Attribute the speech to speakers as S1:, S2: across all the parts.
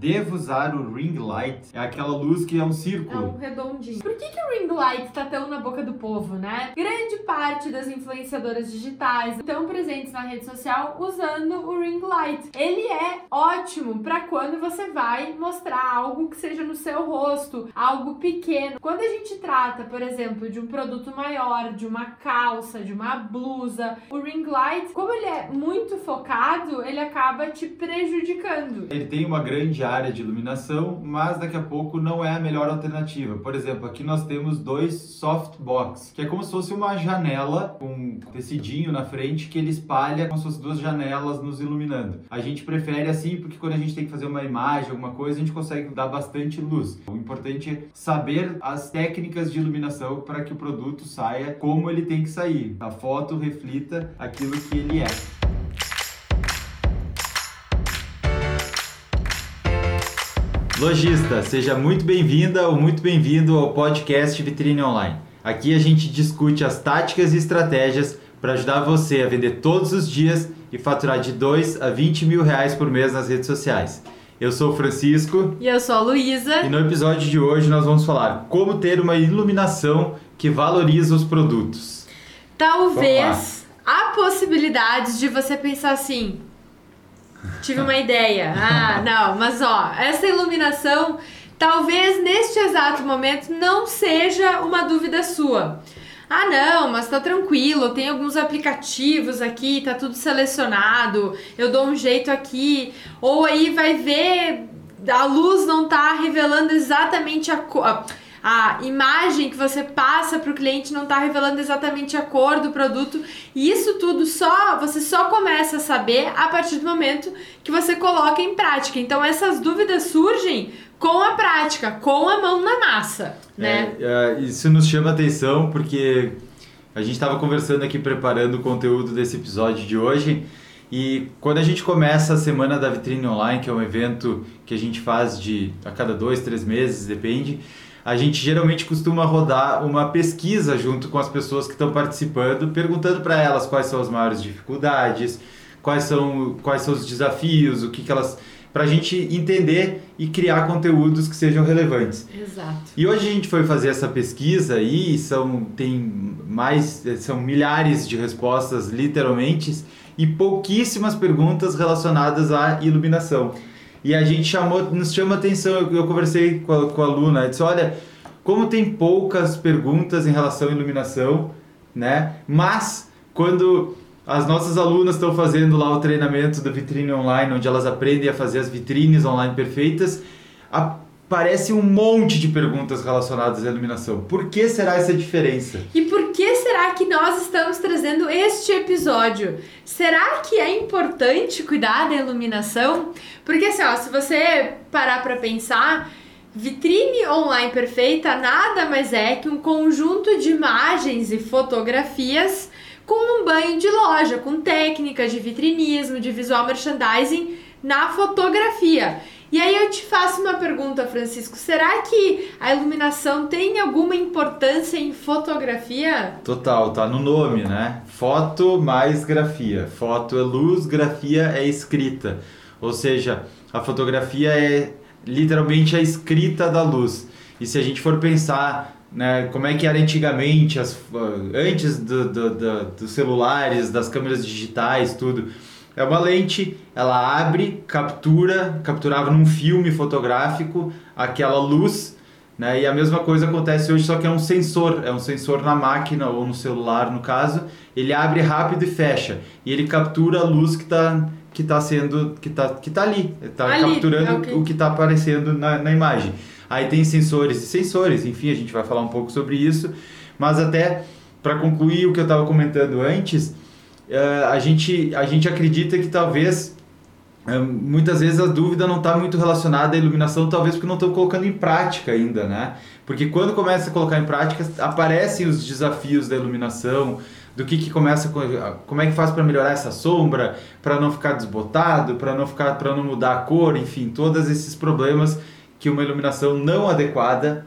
S1: Devo usar o ring light? É aquela luz que é um
S2: É
S1: círculo.
S2: um redondinho. Por que, que o ring light tá tão na boca do povo, né? Grande parte das influenciadoras digitais estão presentes na rede social usando o ring light. Ele é ótimo para quando você vai mostrar algo que seja no seu rosto, algo pequeno. Quando a gente trata, por exemplo, de um produto maior, de uma calça, de uma blusa, o ring light, como ele é muito focado, ele acaba te prejudicando.
S1: Ele tem uma grande área de iluminação, mas daqui a pouco não é a melhor alternativa. Por exemplo, aqui nós temos dois softbox, que é como se fosse uma janela com um tecidinho na frente que ele espalha como se fossem duas janelas nos iluminando. A gente prefere assim porque quando a gente tem que fazer uma imagem, alguma coisa, a gente consegue dar bastante luz. O importante é saber as técnicas de iluminação para que o produto saia como ele tem que sair. A foto reflita aquilo que ele é. Lojista, seja muito bem-vinda ou muito bem-vindo ao podcast Vitrine Online. Aqui a gente discute as táticas e estratégias para ajudar você a vender todos os dias e faturar de 2 a 20 mil reais por mês nas redes sociais. Eu sou o Francisco
S2: E eu sou a Luísa.
S1: e no episódio de hoje nós vamos falar como ter uma iluminação que valoriza os produtos.
S2: Talvez há possibilidades de você pensar assim. Tive uma ideia. Ah, não, mas ó, essa iluminação talvez neste exato momento não seja uma dúvida sua. Ah, não, mas tá tranquilo, tem alguns aplicativos aqui, tá tudo selecionado, eu dou um jeito aqui. Ou aí vai ver, a luz não tá revelando exatamente a cor a imagem que você passa para o cliente não está revelando exatamente a cor do produto e isso tudo só você só começa a saber a partir do momento que você coloca em prática. Então essas dúvidas surgem com a prática, com a mão na massa, né?
S1: É, é, isso nos chama atenção porque a gente estava conversando aqui preparando o conteúdo desse episódio de hoje e quando a gente começa a semana da vitrine online, que é um evento que a gente faz de a cada dois, três meses, depende, a gente geralmente costuma rodar uma pesquisa junto com as pessoas que estão participando, perguntando para elas quais são as maiores dificuldades, quais são, quais são os desafios, o que, que elas. para a gente entender e criar conteúdos que sejam relevantes.
S2: Exato.
S1: E hoje a gente foi fazer essa pesquisa e são tem mais são milhares de respostas literalmente e pouquíssimas perguntas relacionadas à iluminação. E a gente chamou, nos chama atenção, eu, eu conversei com a, com a Luna, eu disse, olha, como tem poucas perguntas em relação à iluminação, né? Mas quando as nossas alunas estão fazendo lá o treinamento da vitrine online, onde elas aprendem a fazer as vitrines online perfeitas, aparece um monte de perguntas relacionadas à iluminação. Por que será essa diferença?
S2: E por será que nós estamos trazendo este episódio? Será que é importante cuidar da iluminação? Porque assim, ó, se você parar para pensar, vitrine online perfeita nada mais é que um conjunto de imagens e fotografias com um banho de loja, com técnicas de vitrinismo, de visual merchandising na fotografia. E aí eu te faço uma pergunta, Francisco. Será que a iluminação tem alguma importância em fotografia?
S1: Total, tá no nome, né? Foto mais grafia. Foto é luz, grafia é escrita. Ou seja, a fotografia é literalmente a escrita da luz. E se a gente for pensar né, como é que era antigamente, as, antes do, do, do, dos celulares, das câmeras digitais, tudo. É uma lente, ela abre, captura, capturava num filme fotográfico aquela luz, né? E a mesma coisa acontece hoje, só que é um sensor, é um sensor na máquina ou no celular, no caso. Ele abre rápido e fecha, e ele captura a luz que está que tá sendo que tá, que tá ali, está capturando
S2: okay.
S1: o que está aparecendo na, na imagem. Aí tem sensores e sensores, enfim, a gente vai falar um pouco sobre isso, mas até para concluir o que eu estava comentando antes, a, gente, a gente acredita que talvez uh, muitas vezes a dúvida não está muito relacionada à iluminação, talvez porque não estão colocando em prática ainda, né? Porque quando começa a colocar em prática, aparecem os desafios da iluminação, do que, que começa como é que faz para melhorar essa sombra, para não ficar desbotado, para não ficar para não mudar a cor, enfim, todos esses problemas que uma iluminação não adequada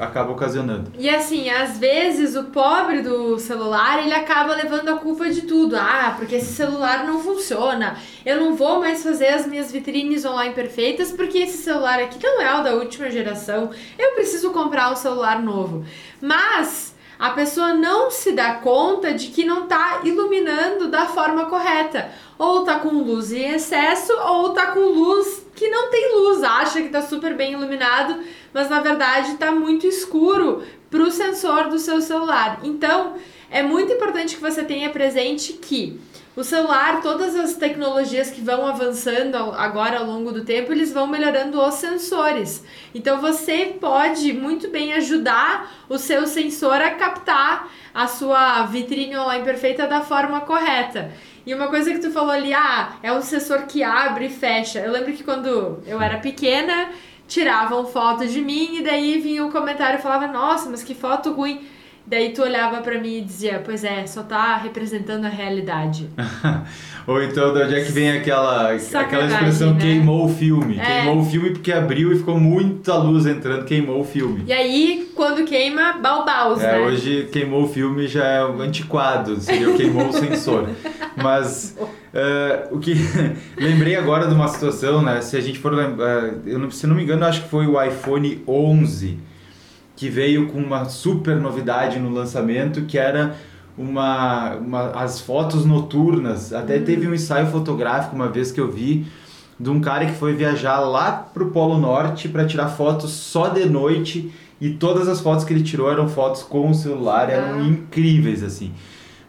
S1: acaba ocasionando.
S2: E assim, às vezes o pobre do celular, ele acaba levando a culpa de tudo. Ah, porque esse celular não funciona. Eu não vou mais fazer as minhas vitrines online perfeitas porque esse celular aqui não é o da última geração. Eu preciso comprar um celular novo. Mas a pessoa não se dá conta de que não está iluminando da forma correta. Ou tá com luz em excesso, ou tá com luz que não tem luz, acha que tá super bem iluminado, mas na verdade tá muito escuro pro sensor do seu celular. Então, é muito importante que você tenha presente que o celular, todas as tecnologias que vão avançando agora ao longo do tempo, eles vão melhorando os sensores. Então você pode muito bem ajudar o seu sensor a captar a sua vitrine online perfeita da forma correta. E uma coisa que tu falou ali, ah, é um sensor que abre e fecha. Eu lembro que quando eu era pequena, tiravam fotos de mim e daí vinha um comentário e falava, nossa, mas que foto ruim. Daí tu olhava para mim e dizia, pois é, só tá representando a realidade.
S1: Ou então, de onde é que vem aquela, aquela expressão né? queimou o filme? É. Queimou o filme porque abriu e ficou muita luz entrando, queimou o filme.
S2: E aí, quando queima, balbaus,
S1: é,
S2: né?
S1: Hoje, queimou o filme já é antiquado, seria queimou o sensor. Mas, uh, o que... lembrei agora de uma situação, né? Se a gente for lembrar, eu não, se não me engano, acho que foi o iPhone 11 que veio com uma super novidade no lançamento, que era uma, uma as fotos noturnas. Até uhum. teve um ensaio fotográfico uma vez que eu vi de um cara que foi viajar lá pro Polo Norte para tirar fotos só de noite e todas as fotos que ele tirou eram fotos com o celular, eram ah. incríveis assim.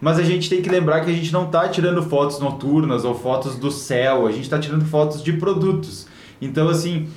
S1: Mas a gente tem que lembrar que a gente não está tirando fotos noturnas ou fotos do céu, a gente está tirando fotos de produtos. Então assim,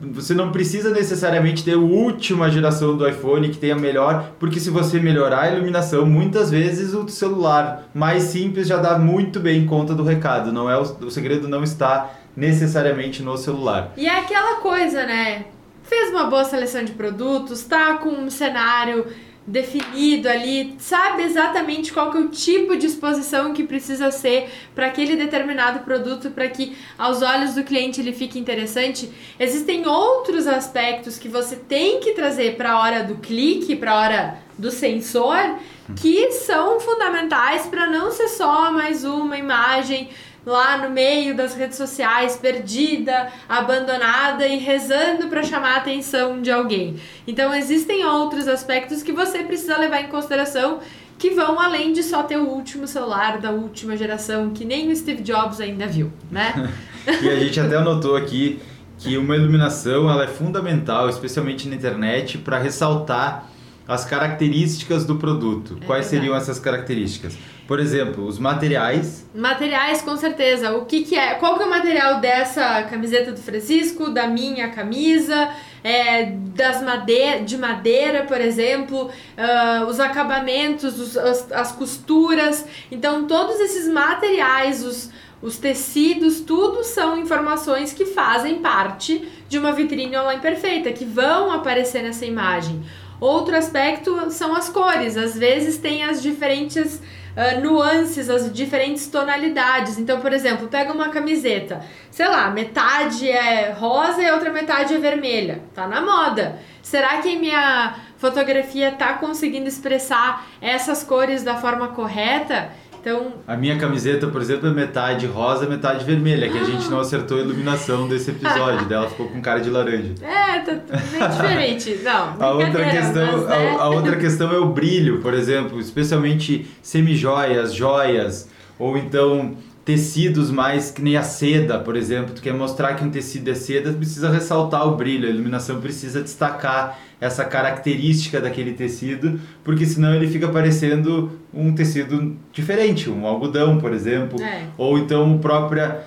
S1: você não precisa necessariamente ter a última geração do iPhone que tenha melhor, porque se você melhorar a iluminação, muitas vezes o celular mais simples já dá muito bem conta do recado. Não é o, o segredo não está necessariamente no celular.
S2: E é aquela coisa, né? Fez uma boa seleção de produtos, tá com um cenário definido ali, sabe exatamente qual que é o tipo de exposição que precisa ser para aquele determinado produto para que aos olhos do cliente ele fique interessante. Existem outros aspectos que você tem que trazer para a hora do clique, para a hora do sensor, que são fundamentais para não ser só mais uma imagem lá no meio das redes sociais, perdida, abandonada e rezando para chamar a atenção de alguém. Então existem outros aspectos que você precisa levar em consideração que vão além de só ter o último celular da última geração que nem o Steve Jobs ainda viu, né?
S1: e a gente até anotou aqui que uma iluminação ela é fundamental, especialmente na internet, para ressaltar as características do produto. É Quais verdade. seriam essas características? Por exemplo, os materiais.
S2: Materiais, com certeza. O que, que é? Qual que é o material dessa camiseta do Francisco, da minha camisa, é, das madeira, de madeira, por exemplo, uh, os acabamentos, os, as, as costuras. Então, todos esses materiais, os, os tecidos, tudo são informações que fazem parte de uma vitrine online perfeita, que vão aparecer nessa imagem. Outro aspecto são as cores. Às vezes tem as diferentes uh, nuances, as diferentes tonalidades. Então, por exemplo, pega uma camiseta, sei lá, metade é rosa e outra metade é vermelha. Tá na moda. Será que minha fotografia tá conseguindo expressar essas cores da forma correta? Então,
S1: a minha camiseta, por exemplo, é metade rosa, metade vermelha, que a gente não acertou a iluminação desse episódio, dela ficou com cara de laranja.
S2: É, tá bem diferente. Não,
S1: a outra questão, mas, né? a, a, outra questão é o brilho, por exemplo, especialmente semijoias, joias, ou então tecidos mais que nem a seda, por exemplo, tu quer mostrar que um tecido é seda, precisa ressaltar o brilho, a iluminação precisa destacar essa característica daquele tecido, porque senão ele fica parecendo um tecido diferente, um algodão, por exemplo, é. ou então própria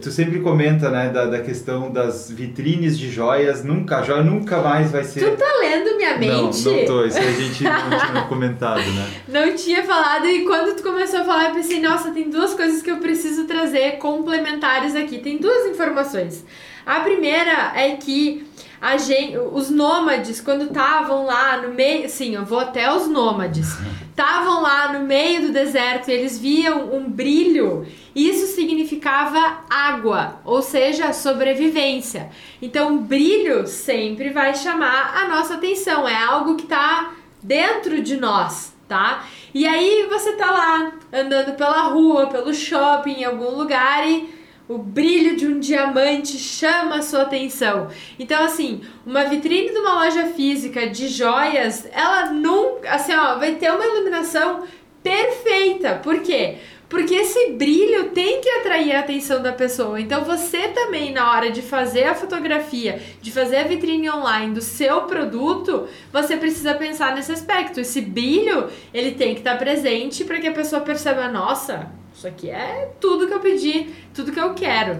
S1: Tu sempre comenta, né, da, da questão das vitrines de joias. Nunca, a joia nunca mais vai ser.
S2: Tu tá lendo minha mente?
S1: Não, não tô. Isso a gente não tinha comentado, né?
S2: Não tinha falado. E quando tu começou a falar, eu pensei, nossa, tem duas coisas que eu preciso trazer complementares aqui. Tem duas informações. A primeira é que a gente, os nômades, quando estavam lá no meio. Sim, eu vou até os nômades. Estavam lá no meio do deserto e eles viam um brilho. Isso significava água, ou seja, sobrevivência. Então, brilho sempre vai chamar a nossa atenção. É algo que está dentro de nós, tá? E aí você tá lá andando pela rua, pelo shopping, em algum lugar e o brilho de um diamante chama a sua atenção. Então, assim, uma vitrine de uma loja física de joias, ela nunca, assim, ó, vai ter uma iluminação perfeita. Por quê? Porque esse brilho tem que atrair a atenção da pessoa. Então você também, na hora de fazer a fotografia, de fazer a vitrine online do seu produto, você precisa pensar nesse aspecto. Esse brilho, ele tem que estar presente para que a pessoa perceba, nossa, isso aqui é tudo que eu pedi, tudo que eu quero.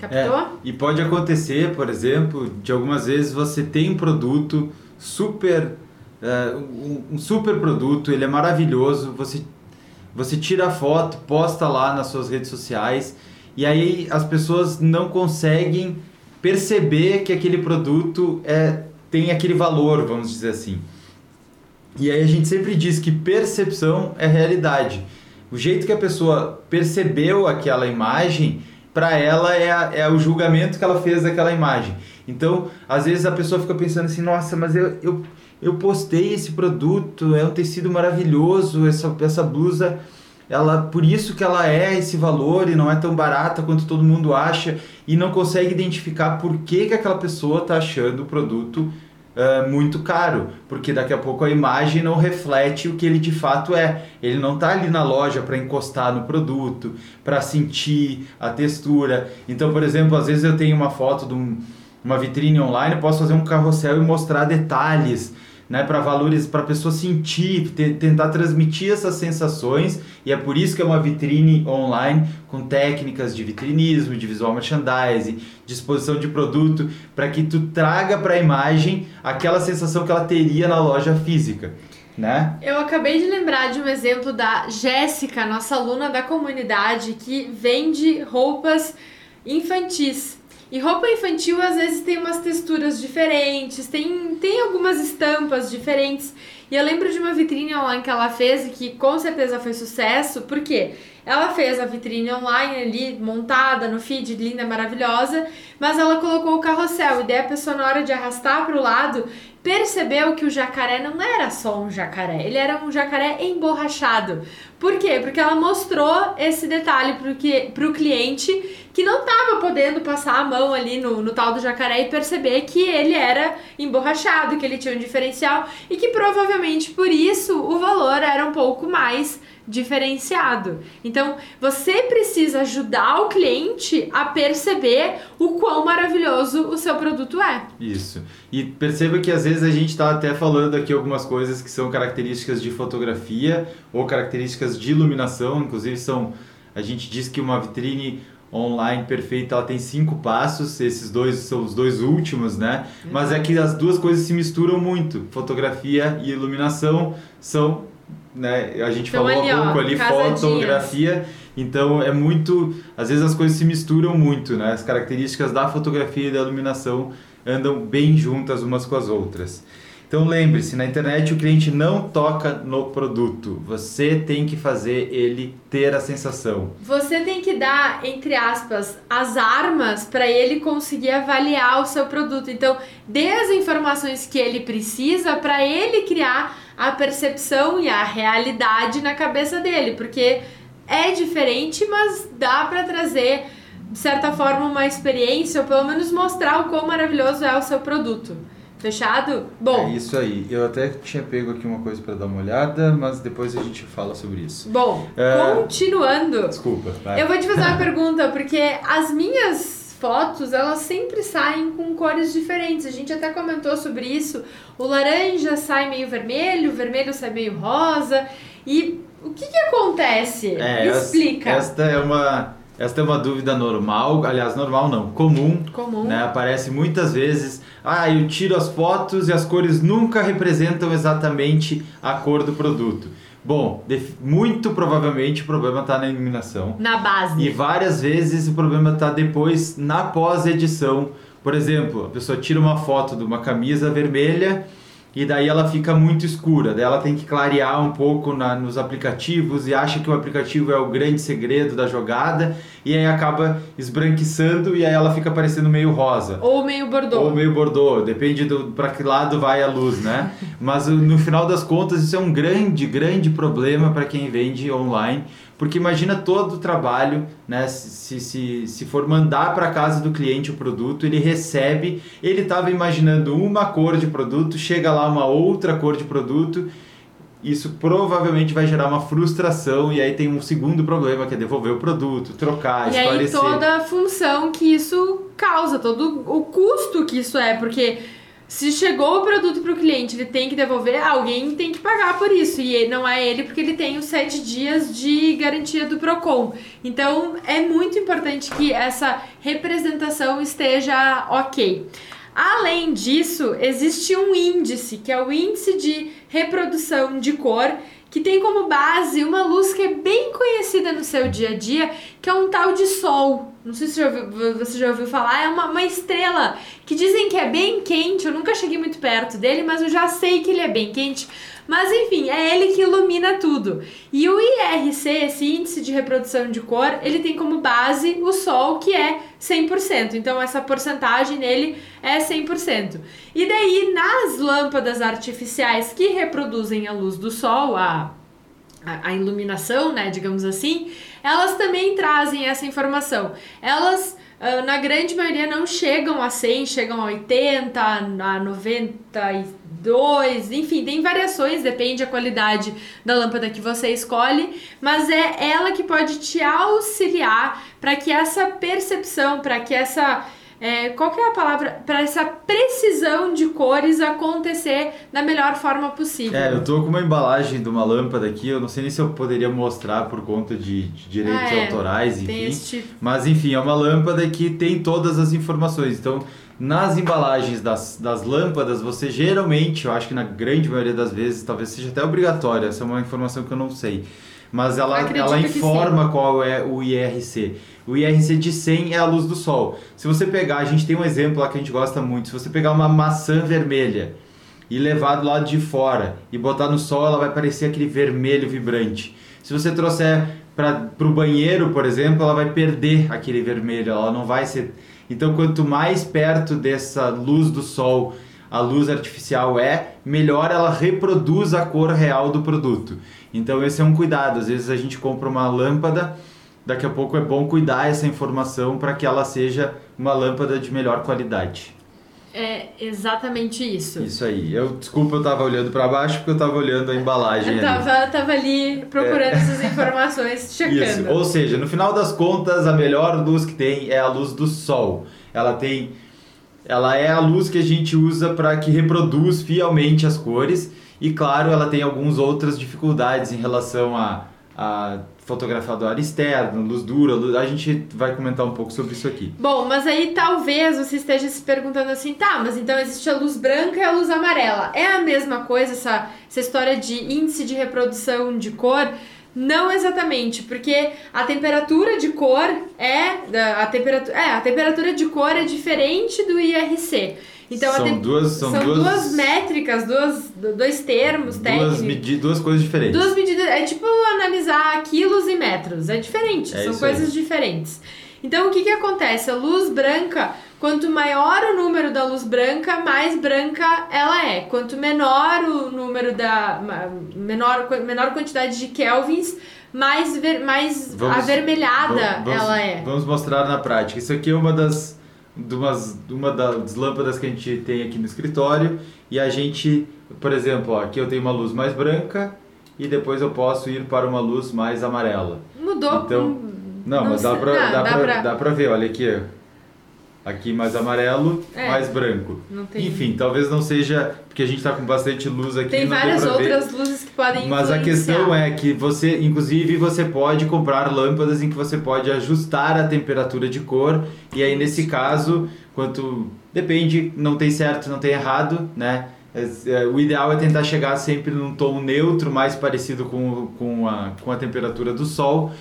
S2: Captou? É,
S1: e pode acontecer, por exemplo, de algumas vezes você tem um produto super. Uh, um, um super produto, ele é maravilhoso, você você tira a foto, posta lá nas suas redes sociais e aí as pessoas não conseguem perceber que aquele produto é, tem aquele valor, vamos dizer assim. E aí a gente sempre diz que percepção é realidade. O jeito que a pessoa percebeu aquela imagem, para ela é, a, é o julgamento que ela fez daquela imagem. Então, às vezes a pessoa fica pensando assim, nossa, mas eu, eu eu postei esse produto, é um tecido maravilhoso, essa, essa blusa, ela por isso que ela é esse valor e não é tão barata quanto todo mundo acha e não consegue identificar por que, que aquela pessoa está achando o produto uh, muito caro, porque daqui a pouco a imagem não reflete o que ele de fato é. Ele não está ali na loja para encostar no produto, para sentir a textura. Então, por exemplo, às vezes eu tenho uma foto de um, uma vitrine online, posso fazer um carrossel e mostrar detalhes né, para valores, para a pessoa sentir, tentar transmitir essas sensações, e é por isso que é uma vitrine online com técnicas de vitrinismo, de visual merchandising, de exposição de produto, para que tu traga para a imagem aquela sensação que ela teria na loja física. Né?
S2: Eu acabei de lembrar de um exemplo da Jéssica, nossa aluna da comunidade, que vende roupas infantis. E roupa infantil às vezes tem umas texturas diferentes, tem, tem algumas estampas diferentes. E eu lembro de uma vitrine online que ela fez e que com certeza foi sucesso, porque ela fez a vitrine online ali, montada no feed, linda, maravilhosa, mas ela colocou o carrossel. E daí a pessoa, na hora de arrastar para o lado, percebeu que o jacaré não era só um jacaré, ele era um jacaré emborrachado. Por quê? Porque ela mostrou esse detalhe para o cliente que não estava podendo passar a mão ali no, no tal do jacaré e perceber que ele era emborrachado, que ele tinha um diferencial e que provavelmente por isso o valor era um pouco mais diferenciado. Então, você precisa ajudar o cliente a perceber o quão maravilhoso o seu produto é.
S1: Isso. E perceba que às vezes a gente está até falando aqui algumas coisas que são características de fotografia ou características de iluminação, inclusive são a gente diz que uma vitrine online perfeita ela tem cinco passos, esses dois são os dois últimos, né? Mas é que as duas coisas se misturam muito. Fotografia e iluminação são né? A gente então, falou ali, há pouco ali, fotografia. Então é muito. Às vezes as coisas se misturam muito, né? As características da fotografia e da iluminação andam bem juntas umas com as outras. Então lembre-se, na internet o cliente não toca no produto. Você tem que fazer ele ter a sensação.
S2: Você tem que dar, entre aspas, as armas para ele conseguir avaliar o seu produto. Então, dê as informações que ele precisa para ele criar a percepção e a realidade na cabeça dele, porque é diferente, mas dá para trazer de certa forma uma experiência ou pelo menos mostrar o quão maravilhoso é o seu produto. Fechado? Bom.
S1: É isso aí. Eu até tinha pego aqui uma coisa para dar uma olhada, mas depois a gente fala sobre isso.
S2: Bom, é... continuando.
S1: Desculpa. Vai.
S2: Eu vou te fazer uma pergunta, porque as minhas fotos, elas sempre saem com cores diferentes. A gente até comentou sobre isso. O laranja sai meio vermelho, o vermelho sai meio rosa. E o que que acontece? É, explica.
S1: Esta é uma esta é uma dúvida normal, aliás, normal não, comum.
S2: Comum.
S1: Né? Aparece muitas vezes. Ah, eu tiro as fotos e as cores nunca representam exatamente a cor do produto. Bom, muito provavelmente o problema está na iluminação.
S2: Na base.
S1: E várias vezes o problema está depois na pós-edição, Por exemplo, a pessoa tira uma foto de uma camisa vermelha e daí ela fica muito escura. Daí ela tem que clarear um pouco na, nos aplicativos e acha que o aplicativo é o grande segredo da jogada e aí acaba esbranquiçando e aí ela fica parecendo meio rosa.
S2: Ou meio bordô.
S1: Ou meio bordô, depende do para que lado vai a luz, né? Mas no final das contas isso é um grande, grande problema para quem vende online, porque imagina todo o trabalho, né? Se, se, se for mandar para casa do cliente o produto, ele recebe, ele estava imaginando uma cor de produto, chega lá uma outra cor de produto isso provavelmente vai gerar uma frustração e aí tem um segundo problema que é devolver o produto, trocar,
S2: e esclarecer. E aí toda a função que isso causa, todo o custo que isso é, porque se chegou o produto para o cliente, ele tem que devolver, alguém tem que pagar por isso e não é ele porque ele tem os sete dias de garantia do Procon. Então é muito importante que essa representação esteja ok. Além disso, existe um índice, que é o índice de reprodução de cor, que tem como base uma luz que é bem conhecida no seu dia a dia, que é um tal de Sol. Não sei se você já ouviu, você já ouviu falar, é uma, uma estrela que dizem que é bem quente. Eu nunca cheguei muito perto dele, mas eu já sei que ele é bem quente mas enfim, é ele que ilumina tudo. E o IRC, esse índice de reprodução de cor, ele tem como base o Sol, que é 100%. Então essa porcentagem nele é 100%. E daí, nas lâmpadas artificiais que reproduzem a luz do Sol, a a, iluminação, né, digamos assim, elas também trazem essa informação. Elas ah, na grande maioria não chegam a 100, chegam a 80, a 92, enfim, tem variações, depende da qualidade da lâmpada que você escolhe, mas é ela que pode te auxiliar para que essa percepção, para que essa é, qual que é a palavra para essa precisão de cores acontecer da melhor forma possível.
S1: É, eu tô com uma embalagem de uma lâmpada aqui, eu não sei nem se eu poderia mostrar por conta de, de direitos ah, é, autorais, enfim. Tipo... Mas enfim, é uma lâmpada que tem todas as informações. Então, nas embalagens das, das lâmpadas, você geralmente, eu acho que na grande maioria das vezes, talvez seja até obrigatório, essa é uma informação que eu não sei mas ela, ela informa qual é o IRC. O IRC de 100 é a luz do sol. Se você pegar, a gente tem um exemplo lá que a gente gosta muito, se você pegar uma maçã vermelha e levar do lado de fora e botar no sol, ela vai parecer aquele vermelho vibrante. Se você trouxer para o banheiro, por exemplo, ela vai perder aquele vermelho, ela não vai ser... Então, quanto mais perto dessa luz do sol a luz artificial é, melhor ela reproduz a cor real do produto. Então esse é um cuidado. Às vezes a gente compra uma lâmpada, daqui a pouco é bom cuidar essa informação para que ela seja uma lâmpada de melhor qualidade.
S2: É exatamente isso.
S1: Isso aí. Eu desculpa, eu tava olhando para baixo porque eu tava olhando a embalagem.
S2: Eu tava,
S1: ali.
S2: tava ali procurando é. essas informações, checando. Isso.
S1: Ou seja, no final das contas, a melhor luz que tem é a luz do sol. Ela tem ela é a luz que a gente usa para que reproduz fielmente as cores e claro, ela tem algumas outras dificuldades em relação a, a fotografador externo, luz dura, luz... a gente vai comentar um pouco sobre isso aqui.
S2: Bom, mas aí talvez você esteja se perguntando assim, tá, mas então existe a luz branca e a luz amarela. É a mesma coisa essa, essa história de índice de reprodução de cor? Não exatamente, porque a temperatura de cor é a temperatura, é, a temperatura de cor é diferente do IRC.
S1: Então, são, duas, são,
S2: são
S1: duas,
S2: duas métricas, duas, dois termos
S1: duas
S2: técnicos.
S1: Medi duas coisas diferentes.
S2: Duas medidas. É tipo analisar quilos e metros. É diferente, é são coisas aí. diferentes. Então, o que, que acontece? A luz branca, quanto maior o número da luz branca, mais branca ela é. Quanto menor o número da. menor, menor quantidade de kelvins, mais, ver, mais vamos, avermelhada
S1: vamos,
S2: ela é.
S1: Vamos mostrar na prática. Isso aqui é uma das umas, uma das lâmpadas que a gente tem aqui no escritório e a gente, por exemplo, ó, aqui eu tenho uma luz mais branca e depois eu posso ir para uma luz mais amarela.
S2: Mudou.
S1: Então, não, não mas dá pra, dá, dá, pra, pra... dá pra ver, olha aqui. Aqui mais amarelo, é, mais branco. Enfim, talvez não seja porque a gente está com bastante luz aqui.
S2: Tem várias outras ver, luzes que podem
S1: Mas a questão é que você, inclusive, você pode comprar lâmpadas em que você pode ajustar a temperatura de cor. E aí, nesse caso, quanto. Depende, não tem certo, não tem errado, né? É, é, o ideal é tentar chegar sempre num tom neutro, mais parecido com, com, a, com a temperatura do sol.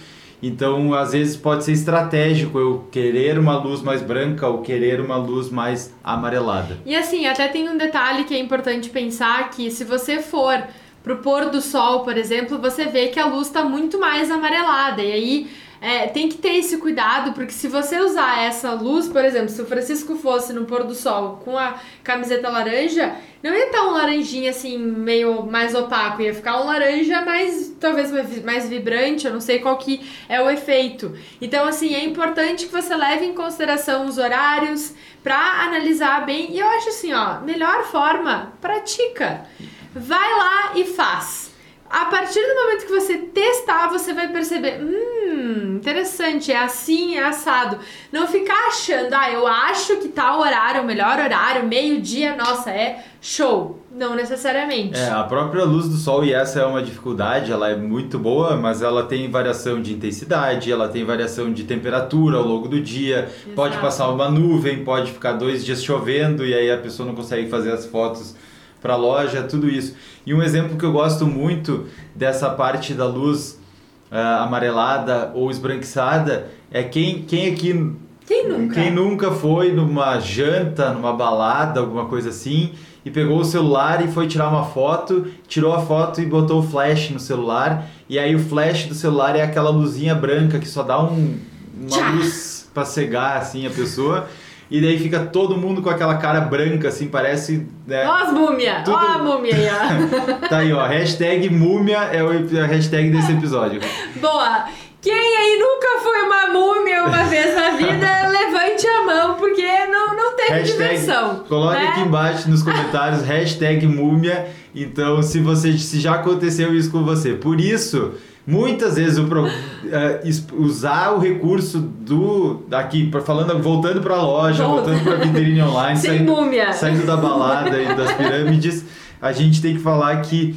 S1: Então, às vezes pode ser estratégico eu querer uma luz mais branca ou querer uma luz mais amarelada.
S2: E assim, até tem um detalhe que é importante pensar que se você for pro pôr do sol, por exemplo, você vê que a luz está muito mais amarelada. E aí é, tem que ter esse cuidado, porque se você usar essa luz, por exemplo, se o Francisco fosse no pôr do sol com a camiseta laranja, não ia estar um laranjinha assim, meio mais opaco, ia ficar um laranja mais, talvez mais vibrante, eu não sei qual que é o efeito. Então, assim, é importante que você leve em consideração os horários para analisar bem. E eu acho assim, ó, melhor forma, pratica. Vai lá e faz. A partir do momento que você testar, você vai perceber, hum, interessante, é assim, é assado. Não ficar achando, ah, eu acho que tal horário é o melhor horário, meio-dia, nossa, é show. Não necessariamente.
S1: É, a própria luz do sol, e essa é uma dificuldade, ela é muito boa, mas ela tem variação de intensidade, ela tem variação de temperatura ao longo do dia. Exato. Pode passar uma nuvem, pode ficar dois dias chovendo e aí a pessoa não consegue fazer as fotos para loja, tudo isso. E um exemplo que eu gosto muito dessa parte da luz uh, amarelada ou esbranquiçada é quem, quem aqui.
S2: Quem nunca?
S1: Quem nunca foi numa janta, numa balada, alguma coisa assim, e pegou o celular e foi tirar uma foto, tirou a foto e botou o flash no celular, e aí o flash do celular é aquela luzinha branca que só dá um, uma Tchá. luz para cegar assim a pessoa. E daí fica todo mundo com aquela cara branca, assim, parece.
S2: Né, ó as múmia! Tudo... Ó a múmia aí,
S1: ó. tá aí, ó. Hashtag múmia é a hashtag desse episódio.
S2: Boa! Quem aí nunca foi uma múmia uma vez na vida, levante a mão, porque não, não teve hashtag, diversão.
S1: Coloque
S2: né?
S1: aqui embaixo nos comentários, hashtag múmia. Então, se você se já aconteceu isso com você. Por isso, Muitas vezes o pro, uh, usar o recurso do daqui, falando, voltando para a loja, Volta. voltando para a vitrine online, saindo, saindo, da balada e das pirâmides, a gente tem que falar que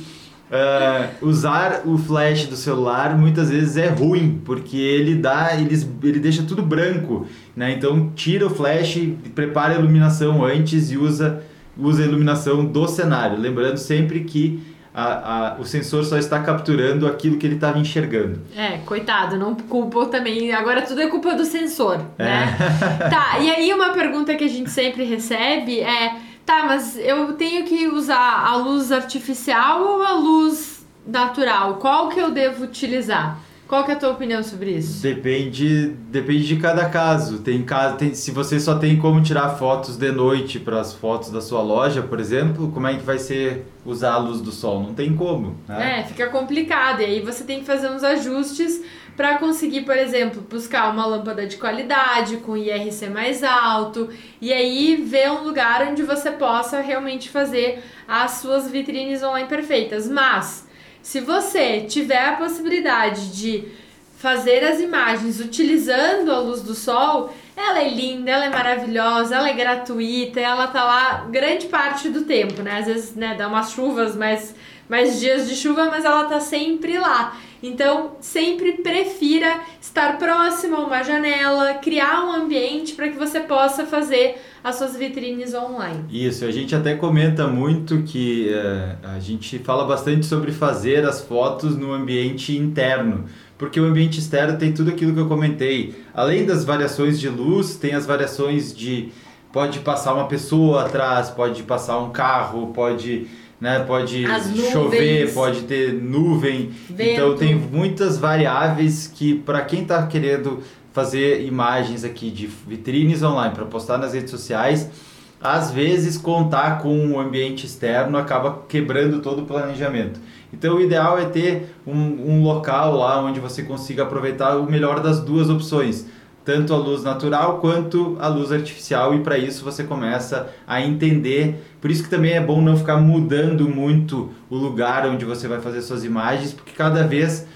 S1: uh, usar o flash do celular muitas vezes é ruim, porque ele dá, ele, ele deixa tudo branco, né? Então tira o flash, prepara a iluminação antes e usa, usa a iluminação do cenário, lembrando sempre que a, a, o sensor só está capturando aquilo que ele estava enxergando.
S2: É, coitado, não culpa também. Agora tudo é culpa do sensor, é. né? tá, e aí uma pergunta que a gente sempre recebe é: tá, mas eu tenho que usar a luz artificial ou a luz natural? Qual que eu devo utilizar? Qual que é a tua opinião sobre isso?
S1: Depende, depende de cada caso. Tem caso, tem, se você só tem como tirar fotos de noite para as fotos da sua loja, por exemplo, como é que vai ser usar a luz do sol? Não tem como.
S2: Né? É, fica complicado. E aí você tem que fazer uns ajustes para conseguir, por exemplo, buscar uma lâmpada de qualidade com IRC mais alto e aí ver um lugar onde você possa realmente fazer as suas vitrines online perfeitas. Mas se você tiver a possibilidade de fazer as imagens utilizando a luz do sol, ela é linda, ela é maravilhosa, ela é gratuita, ela tá lá grande parte do tempo, né? Às vezes, né, dá umas chuvas, mais, mais dias de chuva, mas ela tá sempre lá. Então, sempre prefira estar próximo a uma janela, criar um ambiente para que você possa fazer as suas vitrines online.
S1: Isso, a gente até comenta muito que é, a gente fala bastante sobre fazer as fotos no ambiente interno, porque o ambiente externo tem tudo aquilo que eu comentei. Além das variações de luz, tem as variações de pode passar uma pessoa atrás, pode passar um carro, pode né? Pode chover, pode ter nuvem. Vento. Então tem muitas variáveis que para quem está querendo fazer imagens aqui de vitrines online para postar nas redes sociais, às vezes contar com um ambiente externo acaba quebrando todo o planejamento. Então o ideal é ter um, um local lá onde você consiga aproveitar o melhor das duas opções tanto a luz natural quanto a luz artificial e para isso você começa a entender. Por isso que também é bom não ficar mudando muito o lugar onde você vai fazer suas imagens, porque cada vez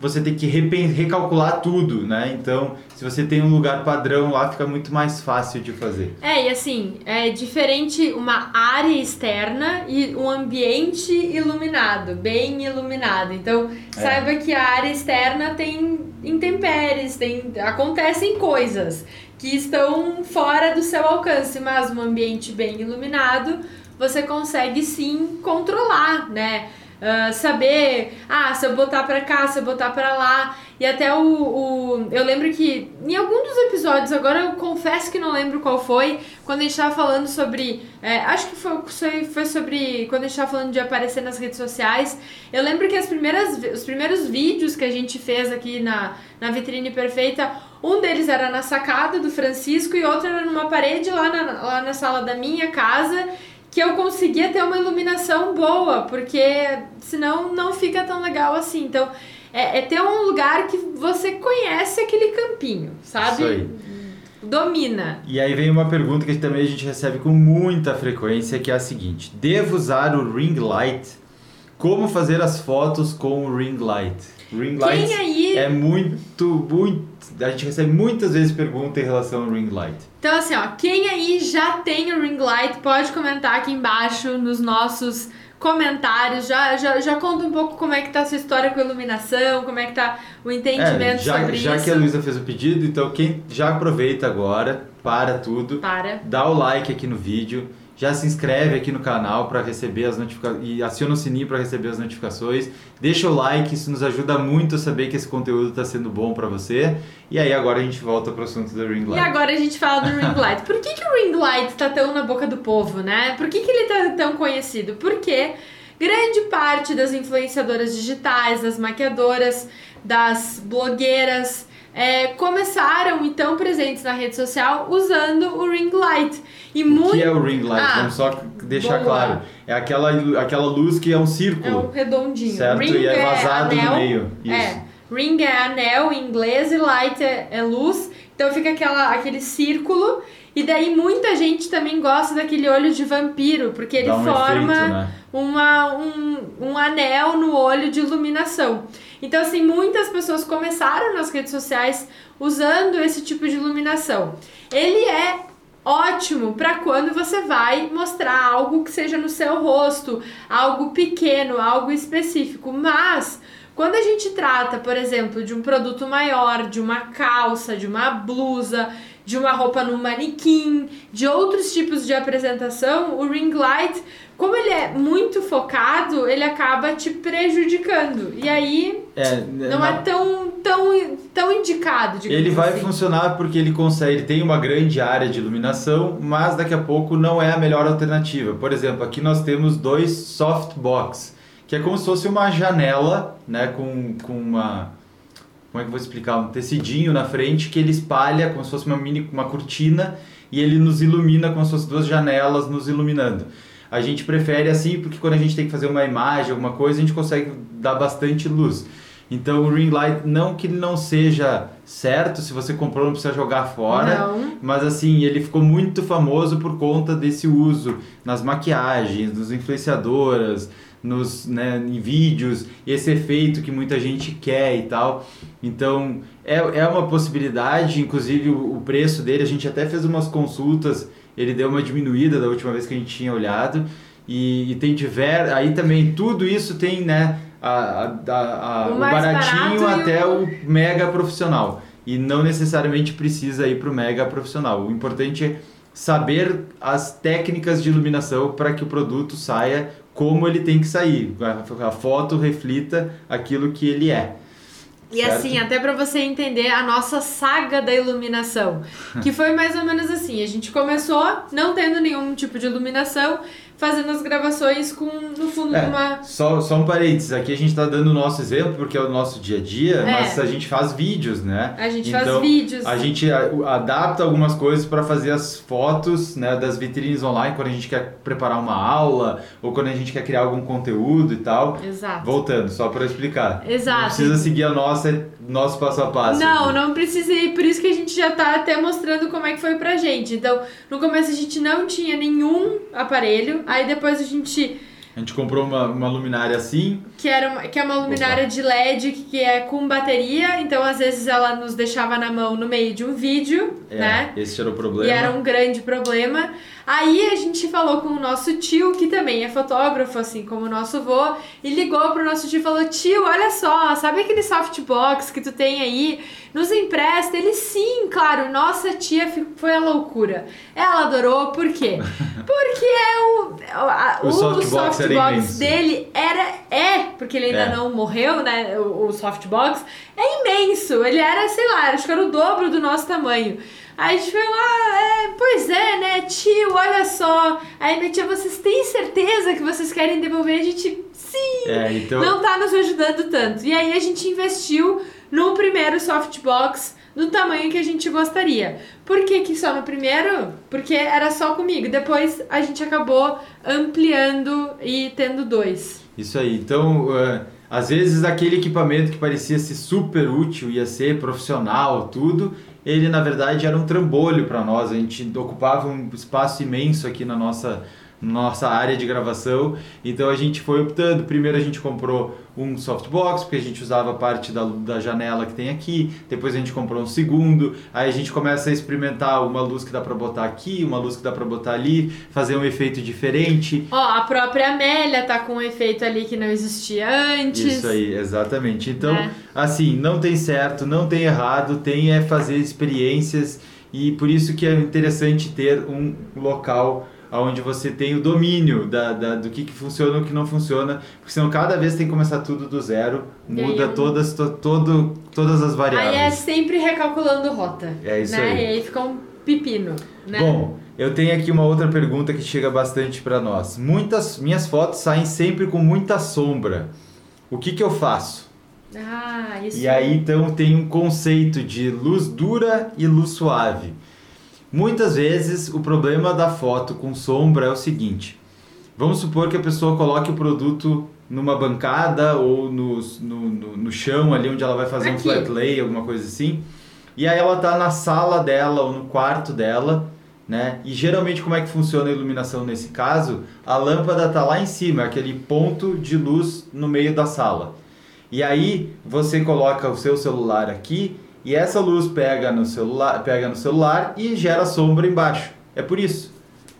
S1: você tem que recalcular tudo, né? Então, se você tem um lugar padrão lá, fica muito mais fácil de fazer.
S2: É, e assim, é diferente uma área externa e um ambiente iluminado, bem iluminado. Então, é. saiba que a área externa tem intempéries, tem, acontecem coisas que estão fora do seu alcance, mas um ambiente bem iluminado, você consegue sim controlar, né? Uh, saber, ah, se eu botar para cá, se eu botar para lá. E até o, o. Eu lembro que em algum dos episódios, agora eu confesso que não lembro qual foi, quando a gente tava falando sobre. É, acho que foi, foi sobre. Quando a gente tava falando de aparecer nas redes sociais. Eu lembro que as primeiras, os primeiros vídeos que a gente fez aqui na, na Vitrine Perfeita, um deles era na sacada do Francisco e outro era numa parede lá na, lá na sala da minha casa que eu conseguia ter uma iluminação boa, porque senão não fica tão legal assim. Então, é, é ter um lugar que você conhece aquele campinho, sabe? Isso aí. Domina.
S1: E aí vem uma pergunta que também a gente recebe com muita frequência, que é a seguinte: devo usar o ring light? Como fazer as fotos com o ring light? Ring light
S2: aí...
S1: é muito, muito. A gente recebe muitas vezes pergunta em relação ao ring light.
S2: Então, assim, ó, quem aí já tem o ring light pode comentar aqui embaixo nos nossos comentários, já, já, já conta um pouco como é que tá a sua história com a iluminação, como é que tá o entendimento
S1: é, já,
S2: sobre
S1: já
S2: isso.
S1: Já que a Luísa fez o pedido, então quem já aproveita agora, para tudo,
S2: para.
S1: dá o like aqui no vídeo, já se inscreve aqui no canal para receber as notificações e aciona o sininho para receber as notificações. Deixa o like, isso nos ajuda muito a saber que esse conteúdo está sendo bom para você. E aí agora a gente volta para o assunto do ring light.
S2: E agora a gente fala do ring light. Por que, que o ring light está tão na boca do povo, né? Por que, que ele está tão conhecido? Porque grande parte das influenciadoras digitais, das maquiadoras, das blogueiras é, começaram então presentes na rede social usando o ring light.
S1: E muito... O que é o ring light? Ah, Vamos só deixar boa. claro. É aquela, aquela luz que é um círculo. É
S2: um redondinho.
S1: Certo? Ring e é vazado é anel, no meio.
S2: Isso. É. Ring é anel em inglês e light é, é luz. Então fica aquela, aquele círculo. E daí muita gente também gosta daquele olho de vampiro, porque ele um forma efeito, né? uma, um, um anel no olho de iluminação. Então, assim, muitas pessoas começaram nas redes sociais usando esse tipo de iluminação. Ele é ótimo para quando você vai mostrar algo que seja no seu rosto, algo pequeno, algo específico, mas quando a gente trata, por exemplo, de um produto maior, de uma calça, de uma blusa, de uma roupa no manequim, de outros tipos de apresentação, o ring light, como ele é muito focado, ele acaba te prejudicando. E aí é, não na... é tão, tão, tão indicado.
S1: Ele vai
S2: assim.
S1: funcionar porque ele consegue, ele tem uma grande área de iluminação, mas daqui a pouco não é a melhor alternativa. Por exemplo, aqui nós temos dois softbox, que é como se fosse uma janela, né, com, com uma como é que eu vou explicar? Um tecidinho na frente que ele espalha como se fosse uma mini uma cortina e ele nos ilumina como se fossem duas janelas nos iluminando. A gente prefere assim porque quando a gente tem que fazer uma imagem, alguma coisa, a gente consegue dar bastante luz. Então o ring light não que ele não seja certo, se você comprou não precisa jogar fora,
S2: não.
S1: mas assim, ele ficou muito famoso por conta desse uso nas maquiagens, nas influenciadoras, nos, né, em vídeos, esse efeito que muita gente quer e tal. Então, é, é uma possibilidade, inclusive o, o preço dele, a gente até fez umas consultas, ele deu uma diminuída da última vez que a gente tinha olhado. E, e tem tiver aí também tudo isso tem né a, a, a o, o baratinho até o... o mega profissional e não necessariamente precisa ir para o mega profissional o importante é saber as técnicas de iluminação para que o produto saia como ele tem que sair, a, a foto reflita aquilo que ele é.
S2: E certo? assim, até para você entender a nossa saga da iluminação, que foi mais ou menos assim, a gente começou não tendo nenhum tipo de iluminação, fazendo as gravações com no fundo
S1: é,
S2: de uma.
S1: Só, só um parênteses, aqui a gente está dando o nosso exemplo porque é o nosso dia a dia, é. mas a gente faz vídeos, né?
S2: A gente então, faz vídeos.
S1: A gente adapta algumas coisas para fazer as fotos né, das vitrines online quando a gente quer preparar uma aula ou quando a gente quer criar algum conteúdo e tal.
S2: Exato.
S1: Voltando, só para explicar.
S2: Exato. Não
S1: precisa seguir a nossa nosso passo a passo.
S2: Não, não precisa ir, por isso que a gente já tá até mostrando como é que foi pra gente. Então, no começo a gente não tinha nenhum aparelho, aí depois a gente
S1: a gente comprou uma, uma luminária assim.
S2: Que, era uma, que é uma luminária Opa. de LED que é com bateria, então às vezes ela nos deixava na mão no meio de um vídeo,
S1: é,
S2: né?
S1: Esse era o problema.
S2: E era um grande problema. Aí a gente falou com o nosso tio, que também é fotógrafo, assim como o nosso vô, e ligou pro nosso tio e falou: Tio, olha só, sabe aquele softbox que tu tem aí? Nos empresta? Ele sim, claro, nossa tia foi a loucura. Ela adorou, por quê? Porque é o, a-
S1: O
S2: o,
S1: softbox
S2: softbox, dele era. É, porque ele ainda
S1: É.
S2: não morreu, né? O, o softbox é imenso. Ele era, sei lá, acho que era o dobro do nosso tamanho. Aí a gente foi lá, é, pois é, né, tio, olha só. Aí minha tia, vocês têm certeza que vocês querem devolver? A gente, sim,
S1: É, então.
S2: não tá nos ajudando tanto. E aí a gente investiu no primeiro softbox do tamanho que a gente gostaria. Por que, que só no primeiro? Porque era só comigo. Depois a gente acabou ampliando e tendo dois.
S1: Isso aí. Então, eh, às vezes aquele equipamento que parecia ser super útil, ia ser profissional, tudo, ele na verdade era um trambolho para nós. A gente ocupava um espaço imenso aqui na nossa nossa área de gravação. Então a gente foi optando. Primeiro a gente comprou um softbox, porque a gente usava parte da, da janela que tem aqui. Depois a gente comprou um segundo. Aí a gente começa a experimentar uma luz que dá para botar aqui, uma luz que dá para botar ali, fazer um efeito diferente.
S2: Ó, a própria Amélia tá com um efeito ali que não existia antes.
S1: Isso aí, exatamente. Então,
S2: né?
S1: assim, não tem certo, não tem errado, tem é fazer experiências e por isso que é interessante ter um local onde você tem o domínio da, da- do que, que funciona e o que não funciona, porque senão cada vez tem que começar tudo do zero,
S2: E
S1: muda
S2: é
S1: todas, to, todo, todas as
S2: Aí é
S1: variáveis.
S2: sempre recalculando rota.
S1: É isso
S2: né?
S1: aí.
S2: E aí fica um pepino, né?
S1: Bom, eu tenho aqui uma outra pergunta que chega bastante para nós. Muitas minhas fotos saem sempre com muita sombra. O que, que eu faço?
S2: Ah, isso.
S1: E aí então tem um conceito de luz dura e luz suave. Muitas vezes o problema da foto com sombra é o seguinte: vamos supor que a pessoa coloque o produto numa bancada ou no, no, no, no chão ali onde ela vai fazer um
S2: Aqui.
S1: flat lay, alguma coisa assim. E aí ela tá na sala dela ou no quarto dela, né? E geralmente como é que funciona a iluminação nesse caso? A lâmpada tá lá em cima, aquele ponto de luz no meio da sala. E aí você coloca o seu celular aqui e essa luz pega no celular, pega no celular e gera sombra embaixo. É por isso.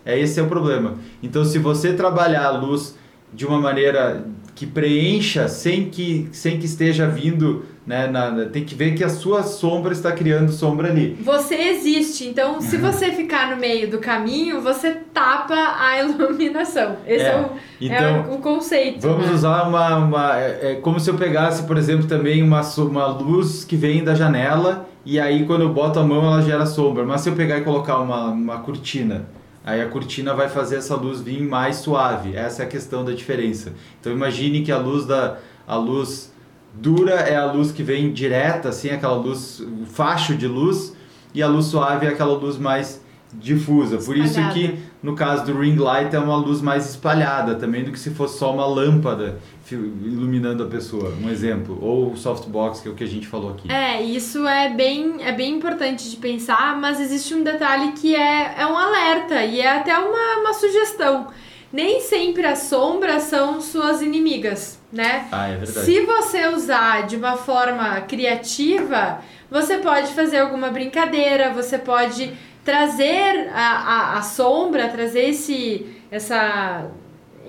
S1: É esse é o problema. Então se você trabalhar a luz de uma maneira que preencha sem que sem que esteja vindo, né, na- tem que ver que a sua sombra está criando sombra ali.
S2: Você existe, então se você ficar no meio do caminho, você tapa a iluminação. Esse é,
S1: É,
S2: o,
S1: então,
S2: é o, o conceito.
S1: Vamos
S2: né?
S1: usar uma. uma é, é como se eu pegasse, por exemplo, também uma, uma luz que vem da janela e aí quando eu boto a mão ela gera sombra. Mas se eu pegar e colocar uma, uma cortina, aí a cortina vai fazer essa luz vir mais suave. Essa é a questão da diferença. Então imagine que a luz da. A luz dura é a luz que vem direta, assim, aquela luz, o facho de luz, e a luz suave é aquela luz mais difusa. Por isso
S2: Espalhada.
S1: que no caso do ring light é uma luz mais espalhada também do que se fosse só uma lâmpada iluminando a pessoa, um exemplo, ou o softbox que é o que a gente falou aqui.
S2: É, isso é bem, é bem importante de pensar, mas existe um detalhe que é, é um alerta e é até uma, uma sugestão. Nem sempre as sombras são suas inimigas, né?
S1: Ah, é verdade.
S2: Se você usar de uma forma criativa, você pode fazer alguma brincadeira, você pode trazer a, a, a sombra, trazer esse, essa,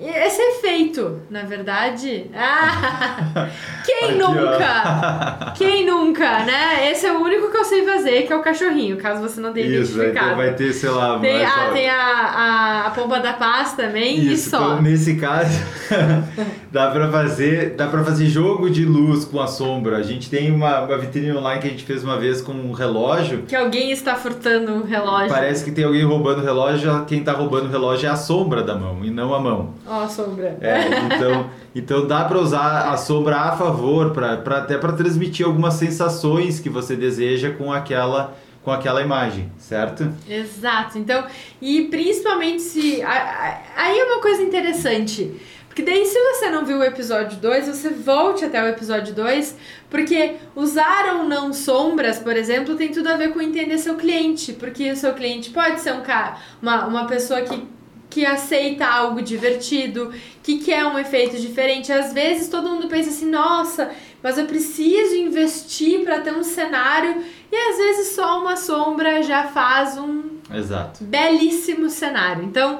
S2: esse efeito, na verdade. Ah, quem
S1: Aqui, ó.
S2: nunca? Quem nunca, né? Esse é o único que eu sei fazer, que é o cachorrinho, caso você não tenha
S1: Isso, vai
S2: identificado.
S1: vai ter, sei lá,
S2: Tem,
S1: mais,
S2: ah,
S1: ó,
S2: tem a, a, a pomba da paz também e
S1: Isso,
S2: só.
S1: então, nesse caso dá pra fazer, dá para fazer jogo de luz com a sombra. A gente tem uma, uma vitrine online que a gente fez uma vez com um relógio.
S2: Que alguém está furtando o relógio.
S1: Parece que tem alguém roubando o relógio, quem tá roubando o relógio é a sombra da mão e não a mão.
S2: Ó, a sombra.
S1: É, então, então dá para usar a sombra a favor, pra, pra, até para transmitir algumas sensações que você deseja com aquela, com aquela imagem, certo?
S2: Exato. Então, e principalmente se. Aí é uma coisa interessante. Porque daí, se você não viu o episódio 2, você volte até o episódio 2, porque usar ou não sombras, por exemplo, tem tudo a ver com entender seu cliente. Porque o seu cliente pode ser um cara, uma, uma pessoa que, que aceita algo divertido, que quer um efeito diferente. Às vezes todo mundo pensa assim, nossa, mas eu preciso investir para ter um cenário. E às vezes só uma sombra já faz um
S1: Exato.
S2: belíssimo cenário. Então,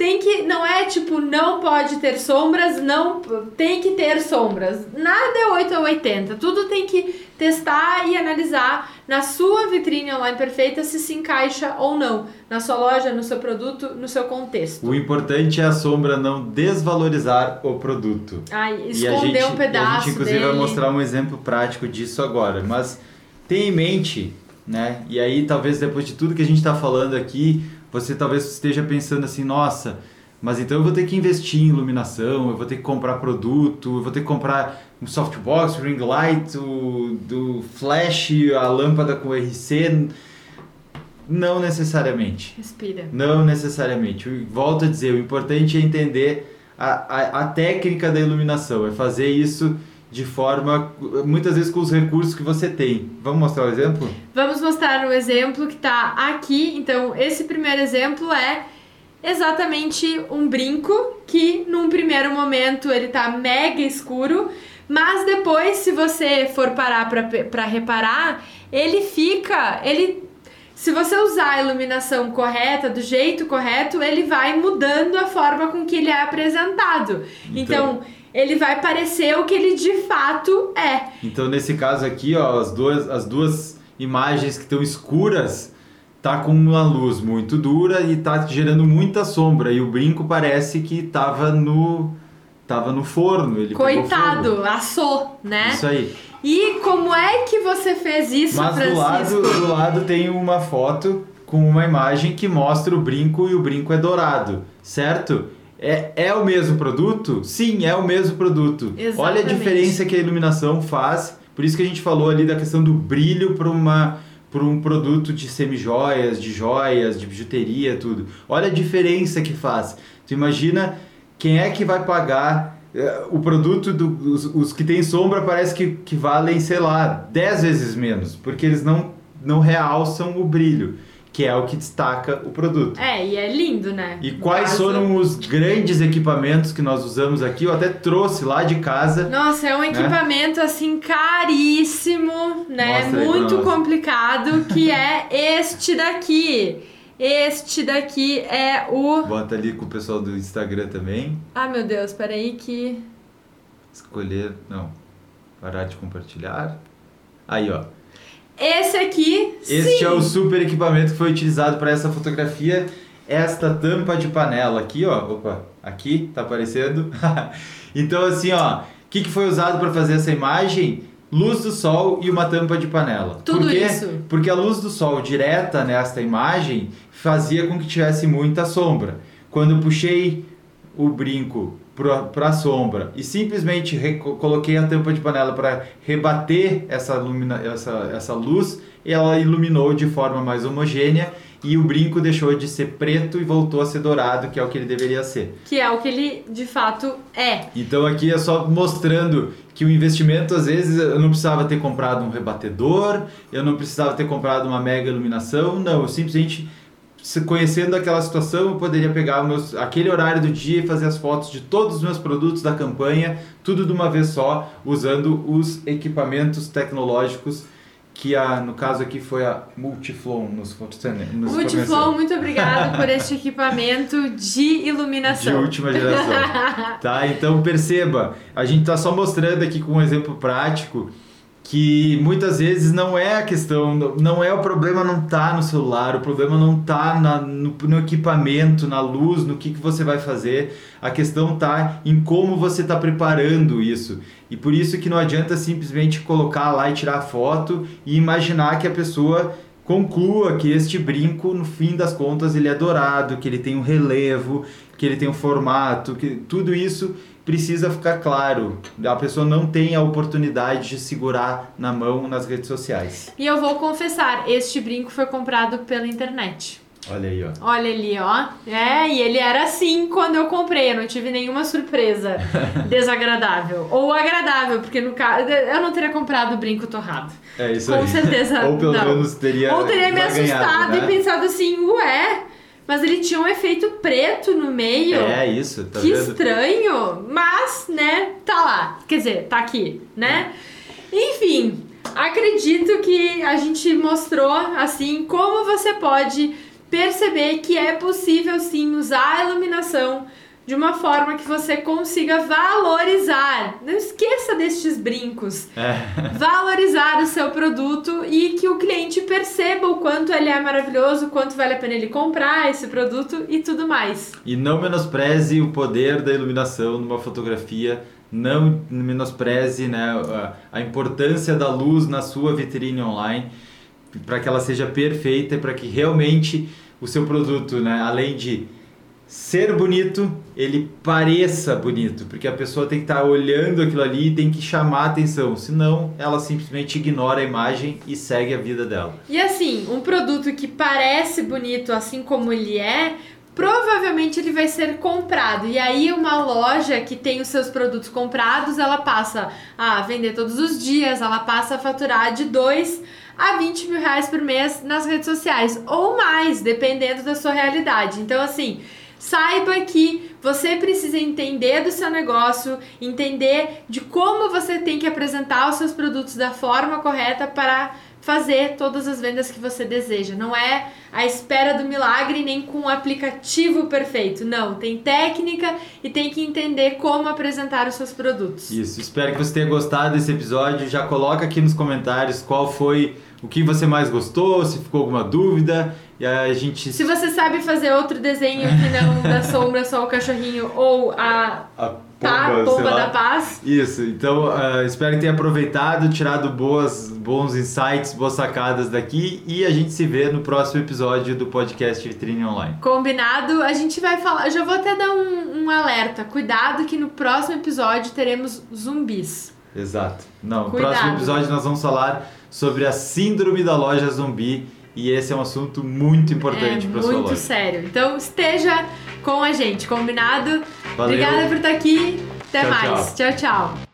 S2: tem que não é tipo não pode ter sombras, não tem que ter sombras. Nada é 8 ou 80. Tudo tem que testar e analisar na sua vitrine online perfeita se se encaixa ou não na sua loja, no seu produto, no seu contexto.
S1: O importante é a sombra não desvalorizar o produto.
S2: Ai, esconder
S1: gente,
S2: um pedaço
S1: A gente inclusive
S2: dele.
S1: vai mostrar um exemplo prático disso agora, mas tenha em mente, né? E aí talvez depois de tudo que a gente está falando aqui, você talvez esteja pensando assim, nossa, mas então eu vou ter que investir em iluminação, eu vou ter que comprar produto, eu vou ter que comprar um softbox, ring light, o, do flash, a lâmpada com RC. Não necessariamente.
S2: Respira.
S1: Não necessariamente. Volto a dizer, o importante é entender a, a, a técnica da iluminação, é fazer isso de forma, muitas vezes com os recursos que você tem. Vamos mostrar o exemplo?
S2: Vamos mostrar o exemplo que está aqui. Então, esse primeiro exemplo é exatamente um brinco que num primeiro momento ele tá mega escuro, mas depois se você for parar para reparar, ele fica, ele se você usar a iluminação correta, do jeito correto, ele vai mudando a forma com que ele é apresentado. Então, então ele vai parecer o que ele de fato é.
S1: Então, nesse caso aqui, ó, as duas, as duas imagens que estão escuras tá com uma luz muito dura e tá gerando muita sombra e o brinco parece que tava no tava no forno, ele
S2: Coitado, assou, né?
S1: Isso aí.
S2: E como é que você fez isso,
S1: Mas
S2: Francisco?
S1: do lado, do lado tem uma foto com uma imagem que mostra o brinco e o brinco é dourado, certo? É, é o mesmo produto? Sim, é o mesmo produto.
S2: Exatamente.
S1: Olha a diferença que a iluminação faz. Por isso que a gente falou ali da questão do brilho para uma por um produto de semijoias, de joias, de bijuteria, tudo. Olha a diferença que faz. Tu imagina quem é que vai pagar uh, o produto dos do, os que tem sombra parece que, que valem, sei lá, 10 vezes menos, porque eles não, não realçam o brilho que é o que destaca o produto.
S2: É, e é lindo, né?
S1: E quais caso... foram os grandes equipamentos que nós usamos aqui? Eu até trouxe lá de casa.
S2: Nossa, é um né? equipamento assim caríssimo, né? Muito complicado, que é este daqui. Este daqui é o.
S1: Bota ali com o pessoal do Instagram também.
S2: Ah, meu Deus, peraí que.
S1: Escolher. Não. Parar de compartilhar. Aí, ó.
S2: Esse aqui,
S1: Este
S2: sim.
S1: é o super equipamento que foi utilizado para essa fotografia. Esta tampa de panela aqui, ó. Opa, aqui tá aparecendo. então, assim, ó. O que, que foi usado para fazer essa imagem? Luz do sol e uma tampa de panela.
S2: Tudo
S1: Por quê?
S2: isso.
S1: Porque a luz do sol direta nesta imagem fazia com que tivesse muita sombra. Quando eu puxei o brinco para a sombra e simplesmente coloquei a tampa de panela para rebater essa, lumina essa, essa luz, ela iluminou de forma mais homogênea e o brinco deixou de ser preto e voltou a ser dourado, que é o que ele deveria ser.
S2: Que é o que ele de fato é.
S1: Então aqui é só mostrando que o investimento, às vezes, eu não precisava ter comprado um rebatedor, eu não precisava ter comprado uma mega iluminação, não, eu simplesmente conhecendo aquela situação, eu poderia pegar meus, aquele horário do dia e fazer as fotos de todos os meus produtos da campanha, tudo de uma vez só, usando os equipamentos tecnológicos que a, no caso aqui foi a Multiflow nos, nos
S2: Multiflow, muito obrigado por este equipamento de iluminação.
S1: De última geração. tá? Então perceba, a gente está só mostrando aqui com um exemplo prático que muitas vezes não é a questão, não é o problema não tá no celular, o problema não tá na, no, no, equipamento, na luz, no que, que você vai fazer, a questão tá em como você está preparando isso. E por isso que não adianta simplesmente colocar lá e tirar foto e imaginar que a pessoa conclua que este brinco, no fim das contas, ele é dourado, que ele tem um relevo, que ele tem um formato, que tudo isso precisa ficar claro. A pessoa não tem a oportunidade de segurar na mão nas redes sociais.
S2: E eu vou confessar, este brinco foi comprado pela internet.
S1: Olha aí, ó.
S2: Olha ali, ó. É, e ele era assim quando eu comprei. Eu não tive nenhuma surpresa desagradável. Ou agradável, porque no caso. Eu não teria comprado o brinco torrado.
S1: É isso
S2: Com
S1: aí.
S2: certeza.
S1: Ou pelo
S2: não.
S1: menos teria.
S2: Ou teria me assustado
S1: né?
S2: e pensado assim, ué. Mas ele tinha um efeito preto no meio.
S1: É isso, tá
S2: que
S1: vendo?
S2: estranho. Mas, né, tá lá. Quer dizer, tá aqui, né? Enfim, acredito que a gente mostrou, assim, como você pode perceber que é possível sim usar a iluminação de uma forma que você consiga valorizar. Não esqueça destes brincos.
S1: É.
S2: Valorizar o seu produto e que o cliente perceba o quanto ele é maravilhoso, o quanto vale a pena ele comprar esse produto e tudo mais.
S1: E não menospreze o poder da iluminação numa fotografia não menospreze né, a, importância da luz na sua vitrine online para que ela seja perfeita e para que realmente o seu produto, né, além de ser bonito, ele pareça bonito, porque a pessoa tem que estar tá olhando aquilo ali e tem que chamar a atenção, senão ela simplesmente ignora a imagem e segue a vida dela.
S2: E assim, um produto que parece bonito assim como ele é, provavelmente ele vai ser comprado. E aí uma loja que tem os seus produtos comprados, ela passa a vender todos os dias, ela passa a faturar de 2 a 20 mil reais por mês nas redes sociais, ou mais, dependendo da sua realidade. Então, assim, saiba que você precisa entender do seu negócio, entender de como você tem que apresentar os seus produtos da forma correta para fazer todas as vendas que você deseja. Não é a espera do milagre nem com o aplicativo perfeito. Não, tem técnica e tem que entender como apresentar os seus produtos.
S1: Isso, espero que você tenha gostado desse episódio. Já coloca aqui nos comentários qual foi o que você mais gostou, se ficou alguma dúvida. E a gente.
S2: Se você sabe fazer outro desenho que não da sombra, só o cachorrinho ou a.
S1: a Tá, pomba,
S2: pomba da paz.
S1: Isso, então uh, espero que tenha aproveitado, tirado boas, bons insights, boas sacadas daqui e a gente se vê no próximo episódio do podcast Vitrine Online.
S2: Combinado, a gente vai falar, já vou até dar um, um alerta, cuidado que no próximo episódio teremos zumbis.
S1: Exato. Não, no próximo episódio nós vamos falar sobre a síndrome da loja zumbi e esse é um assunto muito importante
S2: é
S1: para sua loja.
S2: Muito sério. Então esteja com a gente, combinado?
S1: Valeu.
S2: Obrigada por estar aqui. Até
S1: tchau,
S2: mais.
S1: tchau,
S2: tchau. tchau.